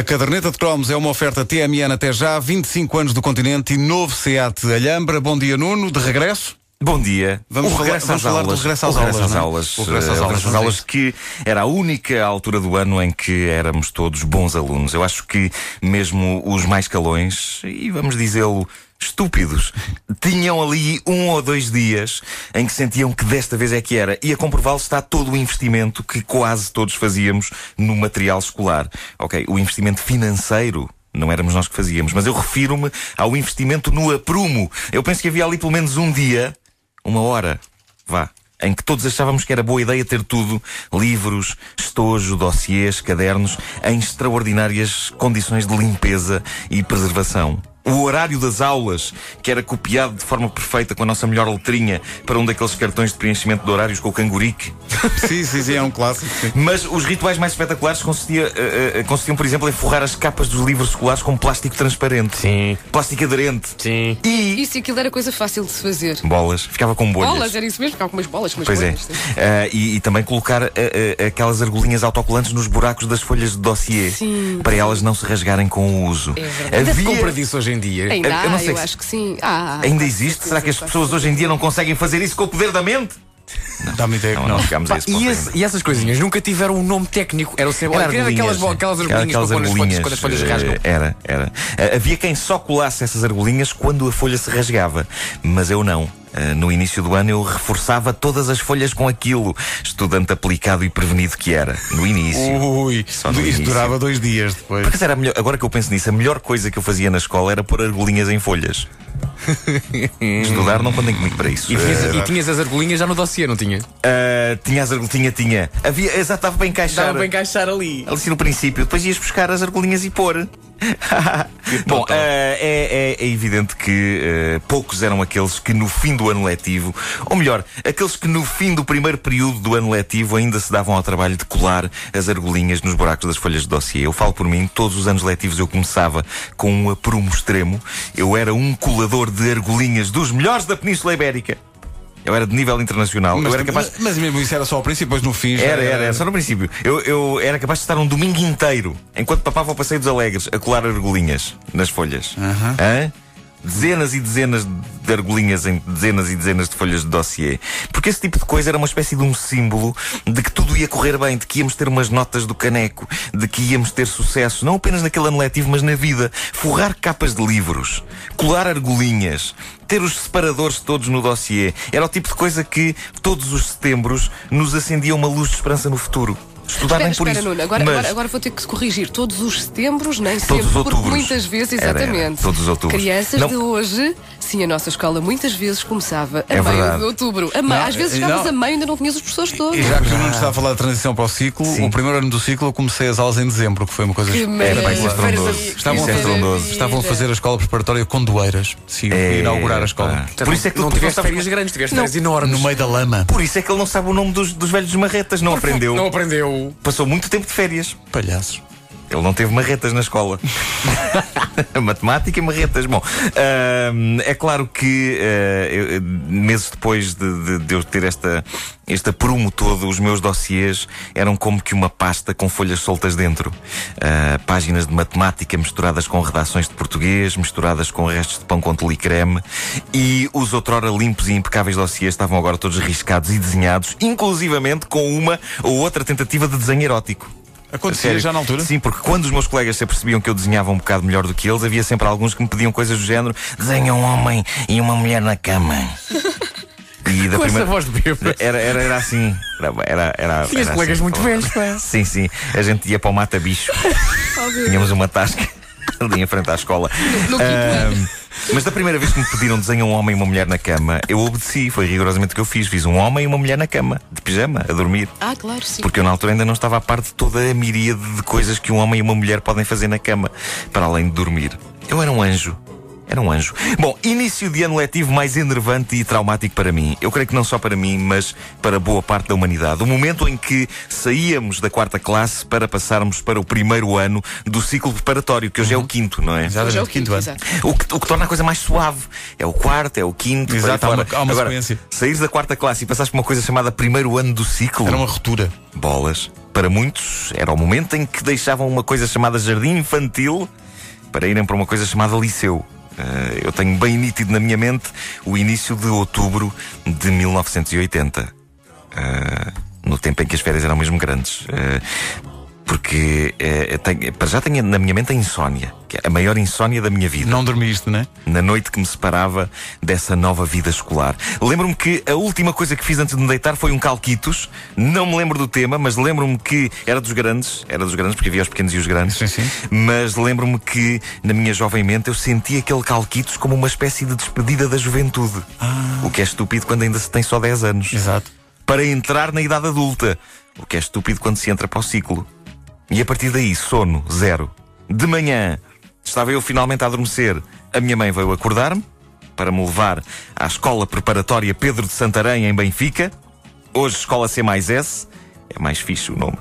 A caderneta de cromos é uma oferta TMN até já, 25 anos do continente e novo SEAT Alhambra. Bom dia, Nuno, de regresso. Bom dia. Vamos falar- vamos falar do aulas. regresso às O regresso aulas, às é? aulas. O regresso às eh, aulas, regresso às aulas que era a única altura do ano em que éramos todos bons alunos. Eu acho que mesmo os mais calões, e vamos dizê-lo, estúpidos, tinham ali um ou dois dias em que sentiam que desta vez é que era. E a comprová-lo está todo o investimento que quase todos fazíamos no material escolar. Ok, o investimento financeiro não éramos nós que fazíamos, mas eu refiro-me ao investimento no aprumo. Eu penso que havia ali pelo menos um dia, uma hora, vá, em que todos achávamos que era boa ideia ter tudo: livros, estojo, dossiês, cadernos, em extraordinárias condições de limpeza e preservação. O horário das aulas, que era copiado de forma perfeita com a nossa melhor letrinha para um daqueles cartões de preenchimento de horários com o cangurique. sim, sim, sim, é um clássico. sim. Mas os rituais mais espetaculares consistia, eh, eh, consistiam, por exemplo, em forrar as capas dos livros escolares com plástico transparente. Sim. Plástico aderente. Sim. E. Isso e aquilo era coisa fácil de se fazer. Bolas. Ficava com bolhas. Bolas, era isso mesmo, ficava com umas bolas, com umas Pois é. bolhas. sim. Ah, e, e também colocar aquelas argolinhas autocolantes nos buracos das folhas de dossiê. Sim. Para elas não se rasgarem com o uso. É verdade. Havia- compra disso hoje em dia. Ainda eu há, não eu, sei se- acho que sim. Ah, Ainda existe? Será que as pessoas hoje em dia não conseguem fazer isso com o poder da mente? Dá-me ideia que Não, não. não Pá, esse e, esse- e essas coisinhas nunca tiveram um nome técnico. Era o sempre. Era queria aquelas, argolinhas, aquelas argolinhas aquelas para pôr nas folhas argolinhas, quando as folhas rasgam. eh, Era, era. Ah, havia quem só colasse essas argolinhas quando a folha se rasgava. Mas eu não. Ah, no início do ano eu reforçava todas as folhas com aquilo. Estudante aplicado e prevenido que era. No início. Ui, Só no isto início. durava dois dias depois. Porque era melhor, agora que eu penso nisso, a melhor coisa que eu fazia na escola era pôr argolinhas em folhas. Estudar não contem comigo para isso. E tinhas, Eh, e tinhas as argolinhas já no dossiê, não tinha? ah, tinha as argolinhas, tinha, tinha. Havia, exato, dava para encaixar. Dava para encaixar ali. Ali assim no princípio, depois ias buscar as argolinhas e pôr. Bom, ah, é, é- é evidente que ah, poucos eram aqueles que no fim do ano letivo, ou melhor, aqueles que no fim do primeiro período do ano letivo ainda se davam ao trabalho de colar as argolinhas nos buracos das folhas de dossiê. Eu falo por mim, todos os anos letivos eu começava com um aprumo extremo. Eu era um colador de argolinhas dos melhores da Península Ibérica. Eu era de nível internacional. Mas, eu era capaz. mas mesmo isso era só ao princípio, depois no fim Era, era, era, só no princípio. Eu, eu era capaz de estar um domingo inteiro, enquanto papava o Passeio dos Alegres, a colar argolinhas nas folhas. Hã? Dezenas e dezenas de argolinhas em dezenas e dezenas de folhas de dossiê. Porque esse tipo de coisa era uma espécie de um símbolo de que tudo ia correr bem, de que íamos ter umas notas do caneco, de que íamos ter sucesso, não apenas naquele ano letivo, mas na vida. Forrar capas de livros, colar argolinhas, ter os separadores todos no dossiê. Era o tipo de coisa que todos os setembros nos acendia uma luz de esperança no futuro. Estudar Espera, nem por espera, isso. Nuno, agora, mas agora, agora vou ter que corrigir. Todos os setembros, nem Todos sempre, outubros. muitas vezes, Era, era, exatamente. todos os outubros. Crianças Não. de hoje, sim, a nossa escola muitas vezes começava a É meio verdade. de outubro. A Não, às vezes não. chegavas a meio e ainda não tinhas os professores todos. E já que o Nuno está a falar da transição para o ciclo, Sim. o primeiro ano do ciclo eu comecei as aulas em dezembro, que foi uma coisa Que Era bem, isso maravilha. estrondoso. Estavam, Isso a é fazer, estrondoso. estavam a fazer a escola preparatória com doeiras. Sim, É, inaugurar a escola. pá. Por isso é que não tu- tiveste sabes- férias grandes, tiveste Não. férias enormes. No meio da lama. Por isso é que ele não sabe o nome dos, dos velhos marretas, não aprendeu. Não aprendeu. Passou muito tempo de férias. Palhaços. Ele não teve marretas na escola. Matemática e marretas. Bom, ahm, é claro que ah, eu- meses depois de, de- de eu ter esta, este aprumo todo, os meus dossiês eram como que uma pasta com folhas soltas dentro. Ah, páginas de matemática misturadas com redações de português, misturadas com restos de pão com tule e creme. E os outrora limpos e impecáveis dossiês estavam agora todos riscados e desenhados, inclusivamente com uma ou outra tentativa de desenho erótico. Acontecia já na altura? Sim, porque quando os meus colegas se apercebiam que eu desenhava um bocado melhor do que eles, havia sempre alguns que me pediam coisas do género: desenha um homem e uma mulher na cama. E da Com essa primeira. voz de bêbado. Era, era, era assim. Era, era, era, Tinhas era colegas assim, muito velhos, pá. Sim, sim. A gente ia para o mata-bicho. Tínhamos uma tasca ali em frente à escola. No quinto ano. Mas da primeira vez que me pediram desenhar um homem e uma mulher na cama, eu obedeci. Foi rigorosamente o que eu fiz. Fiz um homem e uma mulher na cama, de pijama, a dormir. Ah, claro, sim. Porque eu na altura ainda não estava a par de toda a miríade de coisas que um homem e uma mulher podem fazer na cama, para além de dormir. Eu era um anjo. Era um anjo. Bom, início de ano letivo mais enervante e traumático para mim. Eu creio que não só para mim, mas para boa parte da humanidade. O momento em que saíamos da quarta classe para passarmos para o primeiro ano do ciclo preparatório, que hoje é o quinto, não é? Exatamente, Hoje é o quinto ano. O que, o que torna a coisa mais suave. É o quarto, é o quinto. Exato, há uma- há uma Agora, sequência. saíres da quarta classe e passares por uma coisa chamada primeiro ano do ciclo. Era uma ruptura. Bolas. Para muitos, era o momento em que deixavam uma coisa chamada jardim infantil para irem para uma coisa chamada liceu. Eh, eu tenho bem nítido na minha mente o início de outubro de 1980. Eh, no tempo em que as férias eram mesmo grandes. Eh, porque eh, tenho- para já tenho na minha mente a insónia, que é a maior insónia da minha vida Não dormiste, né? na noite que me separava dessa nova vida escolar. Lembro-me que a última coisa que fiz antes de me deitar foi um calquitos. Não me lembro do tema, mas lembro-me que era dos grandes, era dos grandes, porque havia os pequenos e os grandes. Sim, sim. Mas lembro-me que na minha jovem mente eu senti aquele calquitos como uma espécie de despedida da juventude. O que é estúpido quando ainda se tem só 10 anos. Exato. Para entrar na idade adulta. O que é estúpido quando se entra para o ciclo. E a partir daí, sono, zero. De manhã, estava eu finalmente a adormecer. A minha mãe veio acordar-me para me levar à escola preparatória Pedro de Santarém, em Benfica. Hoje, escola C mais S. É mais fixe o nome.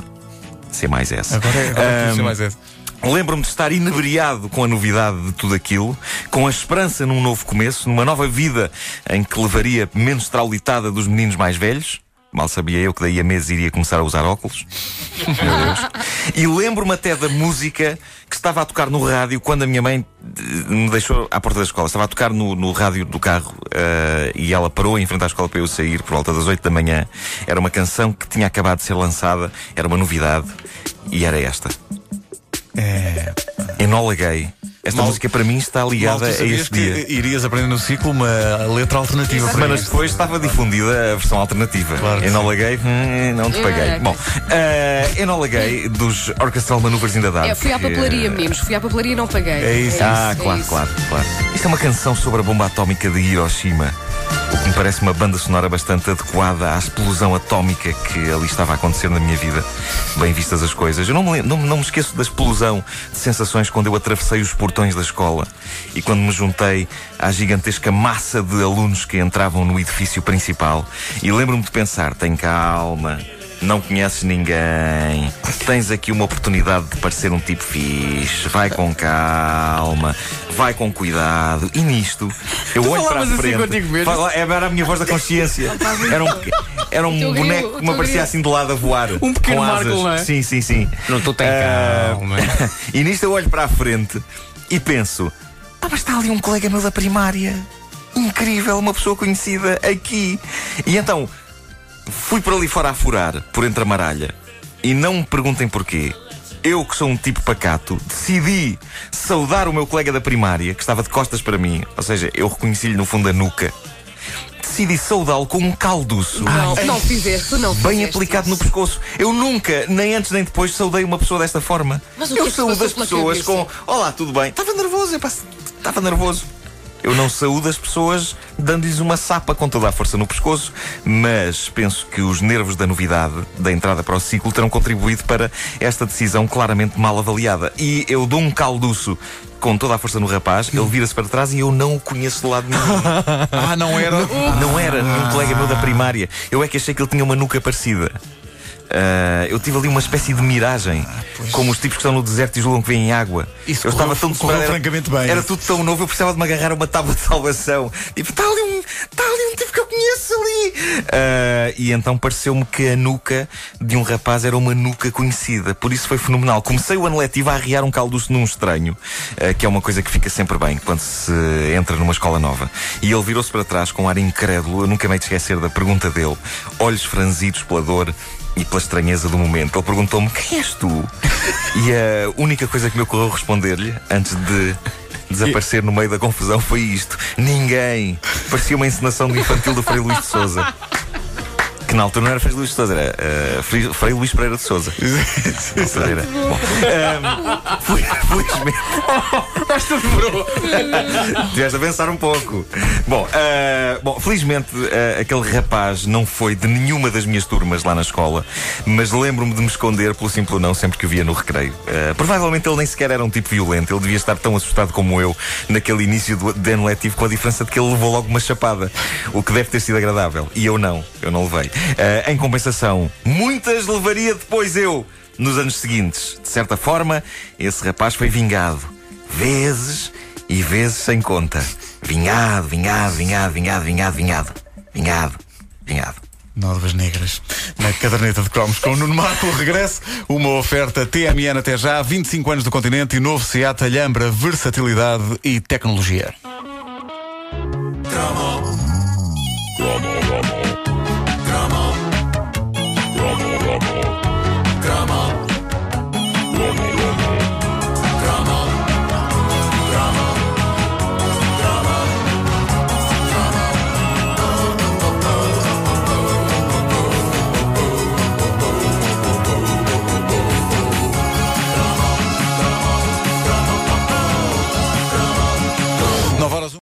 C mais S. Agora é, agora é Ahm, preciso mais esse. Lembro-me de estar inebriado com a novidade de tudo aquilo, com a esperança num novo começo, numa nova vida em que levaria menos traulitada dos meninos mais velhos. Mal sabia eu que daí a meses iria começar a usar óculos. Meu Deus. E lembro-me até da música que estava a tocar no rádio quando a minha mãe eh, me deixou à porta da escola. Estava a tocar no, no rádio do carro eh, e ela parou em frente à escola para eu sair por volta das 8 da manhã. Era uma canção que tinha acabado de ser lançada, era uma novidade e era esta. É. Enola Gay. Esta Mal- música para mim está ligada a este que dia. irias aprender no ciclo uma letra alternativa Semanas depois estava difundida a versão alternativa. Claro Enola Gay, hum, não te paguei. É. Bom, uh, Enola Gay dos Orchestral Maneuvers in the Dark. É, fui à papelaria, meninos. Fui à papelaria e não paguei. É isso. Ah, é claro, isso. claro, claro. Isto é uma canção sobre a bomba atómica de Hiroshima. O que me parece uma banda sonora bastante adequada à explosão atómica que ali estava a acontecer na minha vida. Bem vistas as coisas. Eu não me, não, não me esqueço da explosão de sensações quando eu atravessei os portões da escola e quando me juntei à gigantesca massa de alunos que entravam no edifício principal. E lembro-me de pensar: tem calma. Não conheces ninguém. Tens aqui uma oportunidade de parecer um tipo fixe. Vai com calma. Vai com cuidado. E nisto, eu Tu olho para a assim frente. mesmo? Fala- Era a minha voz da consciência. Era um, era um boneco que me aparecia assim de lado a voar. Um pequeno com Marco, asas. não é? Sim, sim, sim. Não estou tem Ah, calma. e nisto eu olho para a frente e penso: ah, mas está ali um colega meu da primária. Incrível, uma pessoa conhecida aqui. E então fui por ali fora a furar, por entre a maralha. E não me perguntem porquê. Eu, que sou um tipo pacato, decidi saudar o meu colega da primária, que estava de costas para mim, ou seja, eu reconheci-lhe no fundo a nuca. Decidi saudá-lo com um calduço. Não, não fizeste, não Bem fizeste aplicado no isso. pescoço. Eu nunca, nem antes nem depois, saudei uma pessoa desta forma. Mas o que é eu que te saúdo as pessoas com Olá, tudo bem? Estava nervoso, epá, estava nervoso. Eu não saúdo as pessoas dando-lhes uma sapa com toda a força no pescoço, mas penso que os nervos da novidade, da entrada para o ciclo, terão contribuído para esta decisão claramente mal avaliada. E eu dou um calduço com toda a força no rapaz, ele vira-se para trás e eu não o conheço de lado nenhum. Ah, não era. Não era nenhum colega meu da primária. Eu é que achei que ele tinha uma nuca parecida. Ah, eu tive ali uma espécie de miragem, como os tipos que estão no deserto e julgam que vêm água. Isso eu correu- estava tão correu desesperado, era- francamente bem. Era tudo tão novo, eu precisava de me agarrar a uma tábua de salvação. Tipo, está ali um, está ali um tipo Ah, e então pareceu-me que a nuca de um rapaz era uma nuca conhecida. Por isso foi fenomenal. Comecei o ano letivo a arriar um calduço num estranho, ah, que é uma coisa que fica sempre bem quando se entra numa escola nova. E ele virou-se para trás com um ar incrédulo. Eu nunca me hei de esquecer da pergunta dele, olhos franzidos pela dor e pela estranheza do momento. Ele perguntou-me: Quem és tu? e a única coisa que me ocorreu responder-lhe, antes de desaparecer no meio da confusão, foi isto: Ninguém. Parecia uma encenação de infantil do Frei Luís de Souza. Que na altura não era Frei Luís de Souza, era eh, Frei, Frei Luís Pereira de Souza. Era. Bom, ehm, fel- felizmente. Esta demorou. Tiveste a pensar um pouco. Bom, ah, bom felizmente ah, aquele rapaz não foi de nenhuma das minhas turmas lá na escola, mas lembro-me de me esconder pelo simples não sempre que o via no recreio. Ah, provavelmente ele nem sequer era um tipo violento, ele devia estar tão assustado como eu naquele início do de ano letivo, com a diferença de que ele levou logo uma chapada, o que deve ter sido agradável. E eu não, eu não levei. Ah, em compensação, muitas levaria depois eu. Nos anos seguintes, de certa forma, esse rapaz foi vingado. Vezes e vezes sem conta. Vinhado, vinhado, vinhado, vinhado, vinhado, vinhado. Vinhado, vinhado. Nódoas negras. Na caderneta de cromos com o Nuno Marco, regresso, uma oferta TMN até já, 25 anos do continente e novo Seat Alhambra, versatilidade e tecnologia.